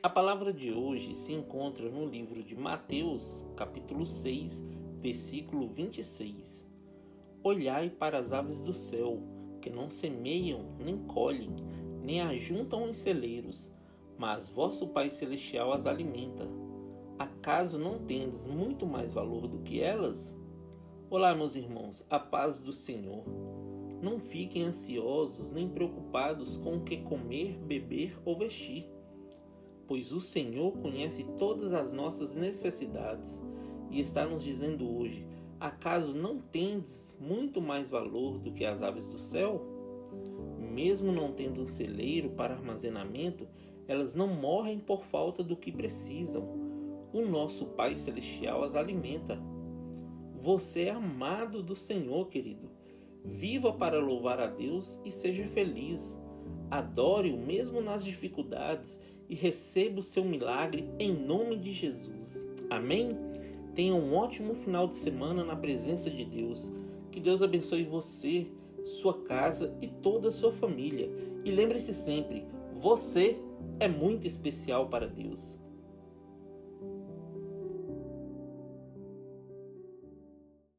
A palavra de hoje se encontra no livro de Mateus, capítulo 6, versículo 26. Olhai para as aves do céu, que não semeiam, nem colhem, nem ajuntam em celeiros, mas vosso Pai Celestial as alimenta. Acaso não tendes muito mais valor do que elas? Olá, meus irmãos, a paz do Senhor. Não fiquem ansiosos nem preocupados com o que comer, beber ou vestir, pois o Senhor conhece todas as nossas necessidades e está nos dizendo hoje: acaso não tendes muito mais valor do que as aves do céu? Mesmo não tendo um celeiro para armazenamento, elas não morrem por falta do que precisam. O nosso Pai Celestial as alimenta. Você é amado do Senhor, querido. Viva para louvar a Deus e seja feliz. Adore-o mesmo nas dificuldades e receba o seu milagre em nome de Jesus. Amém? Tenha um ótimo final de semana na presença de Deus. Que Deus abençoe você, sua casa e toda a sua família. E lembre-se sempre: você é muito especial para Deus.